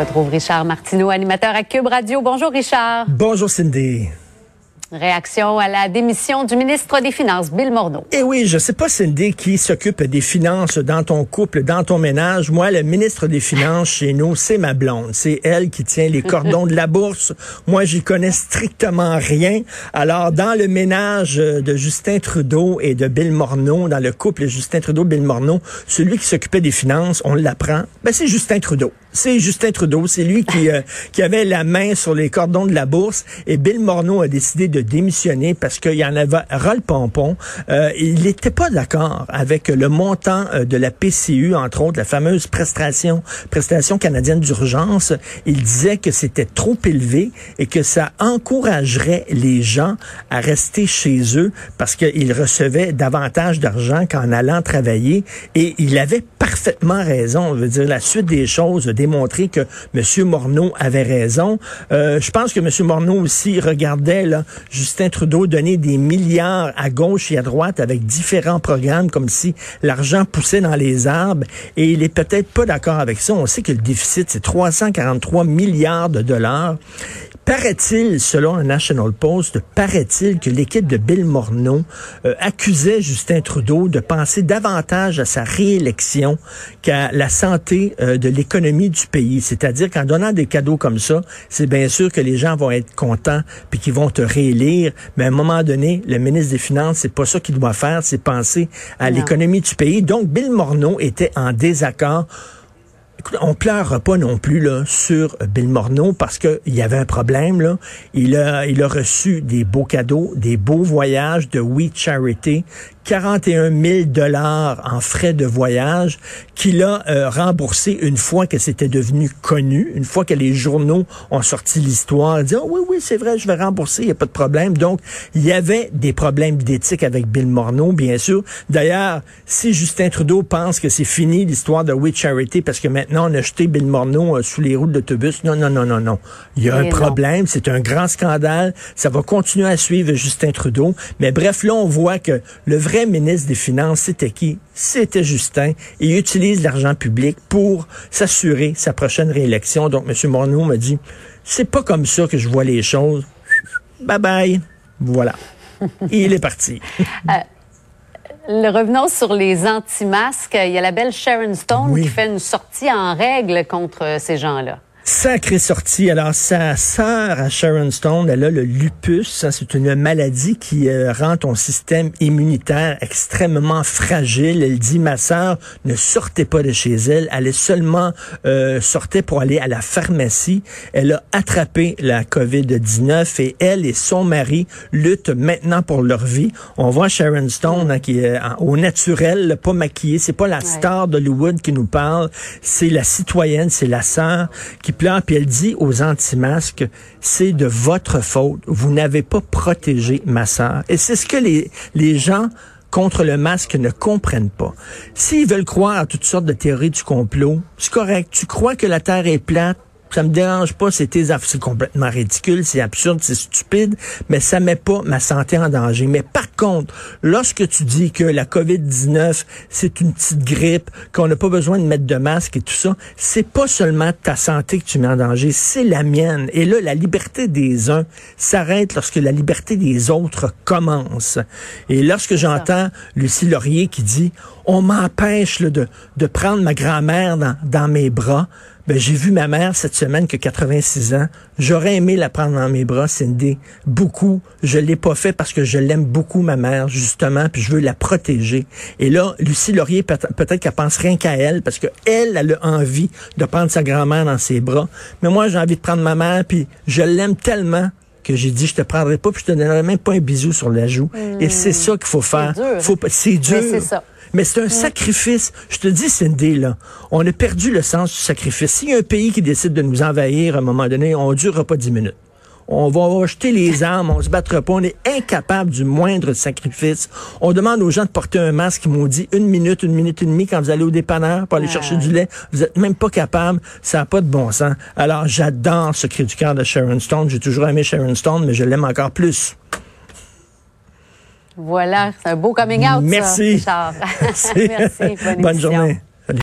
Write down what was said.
retrouve Richard Martineau, animateur à Cube Radio. Bonjour Richard. Bonjour Cindy. Réaction à la démission du ministre des Finances, Bill Morneau. Eh oui, je sais pas, Cindy, qui s'occupe des finances dans ton couple, dans ton ménage. Moi, le ministre des Finances chez nous, c'est ma blonde. C'est elle qui tient les cordons de la bourse. Moi, j'y connais strictement rien. Alors, dans le ménage de Justin Trudeau et de Bill Morneau, dans le couple Justin Trudeau-Bill Morneau, celui qui s'occupait des finances, on l'apprend, ben, c'est Justin Trudeau. C'est Justin Trudeau. C'est lui qui, euh, qui avait la main sur les cordons de la bourse. Et Bill Morneau a décidé de démissionner parce qu'il y en avait ras le. Euh, il n'était pas d'accord avec le montant euh, de la PCU, entre autres, la fameuse prestation, prestation canadienne d'urgence. Il disait que c'était trop élevé et que ça encouragerait les gens à rester chez eux parce qu'ils recevaient davantage d'argent qu'en allant travailler. Et il avait parfaitement raison. Je veux dire, la suite des choses a démontré que M. Morneau avait raison. Euh, je pense que M. Morneau aussi regardait là, Justin Trudeau donner des milliards à gauche et à droite avec différents programmes comme si l'argent poussait dans les arbres et il est peut-être pas d'accord avec ça. On sait que le déficit, c'est 343 milliards de dollars. Paraît-il, selon le National Post, paraît-il que l'équipe de Bill Morneau euh, accusait Justin Trudeau de penser davantage à sa réélection qu'à la santé euh, de l'économie du pays. C'est-à-dire qu'en donnant des cadeaux comme ça, c'est bien sûr que les gens vont être contents puis qu'ils vont te réélire. Mais à un moment donné, le ministre des Finances, c'est pas ça qu'il doit faire, c'est penser à l'économie du pays. Donc, Bill Morneau était en désaccord On pleure pas non plus là, sur Bill Morneau parce qu'il y avait un problème. Là. Il, a, il a reçu des beaux cadeaux, des beaux voyages de We Charity 41 000 dollars en frais de voyage qu'il a euh, remboursé une fois que c'était devenu connu, une fois que les journaux ont sorti l'histoire, dit oh, oui oui c'est vrai je vais rembourser, il y a pas de problème. Donc il y avait des problèmes d'éthique avec Bill Morneau bien sûr. D'ailleurs si Justin Trudeau pense que c'est fini l'histoire de We Charity parce que maintenant on a jeté Bill Morneau euh, sous les roues de l'autobus, non non non non non, il y a un problème, c'est un grand scandale, ça va continuer à suivre Justin Trudeau. Mais bref là on voit que le vrai vrai ministre des Finances, c'était qui? C'était Justin. il utilise l'argent public pour s'assurer sa prochaine réélection. Donc, M. Morneau m'a dit, c'est pas comme ça que je vois les choses. Bye bye. Voilà. il est parti. Euh, revenons sur les anti-masques. Il y a la belle Sharon Stone qui fait une sortie en règle contre ces gens-là. Sacrée sortie. Alors, sa sœur à Sharon Stone, elle a le lupus. C'est une maladie qui euh, rend ton système immunitaire extrêmement fragile. Elle dit, ma sœur ne sortait pas de chez elle. Elle est seulement euh, sortait pour aller à la pharmacie. Elle a attrapé la COVID-19 et elle et son mari luttent maintenant pour leur vie. On voit Sharon Stone hein, qui est au naturel, pas maquillée. C'est pas la star d'Hollywood qui nous parle. C'est la citoyenne, c'est la sœur qui puis elle dit aux anti-masques, c'est de votre faute. Vous n'avez pas protégé ma sœur. Et c'est ce que les, les gens contre le masque ne comprennent pas. S'ils veulent croire à toutes sortes de théories du complot, c'est correct. Tu crois que la Terre est plate, ça me dérange pas, c'est tes c'est complètement ridicule, c'est absurde, c'est stupide, mais ça met pas ma santé en danger. Mais par contre, lorsque tu dis que la COVID-19, c'est une petite grippe, qu'on n'a pas besoin de mettre de masque et tout ça, c'est pas seulement ta santé que tu mets en danger, c'est la mienne. Et là, la liberté des uns s'arrête lorsque la liberté des autres commence. Et lorsque j'entends Lucie Laurier qui dit, on m'empêche de, de prendre ma grand-mère dans, dans mes bras, ben, j'ai vu ma mère cette semaine que 86 ans. J'aurais aimé la prendre dans mes bras, Cindy. Beaucoup. Je l'ai pas fait parce que je l'aime beaucoup, ma mère, justement, puis je veux la protéger. Et là, Lucie Laurier, peut-être qu'elle pense rien qu'à elle, parce que elle, elle a envie de prendre sa grand-mère dans ses bras. Mais moi, j'ai envie de prendre ma mère, puis je l'aime tellement que j'ai dit je te prendrai pas puis je te donnerai même pas un bisou sur la joue. Et c'est ça qu'il faut faire. C'est dur. C'est dur. ça. Mais c'est un sacrifice. Je te dis, Cindy, là, on a perdu le sens du sacrifice. S'il y a un pays qui décide de nous envahir à un moment donné, on ne durera pas dix minutes. On va jeter les armes, on se battra pas, on est incapable du moindre sacrifice. On demande aux gens de porter un masque, ils m'ont dit une minute, une minute et demie quand vous allez au dépanneur pour aller chercher du lait. Vous êtes même pas capable. Ça n'a pas de bon sens. Alors, j'adore ce cri du cœur de Sharon Stone. J'ai toujours aimé Sharon Stone, mais je l'aime encore plus. Voilà, c'est un beau coming out. Merci. Ça, Merci. Bonne, Bonne journée.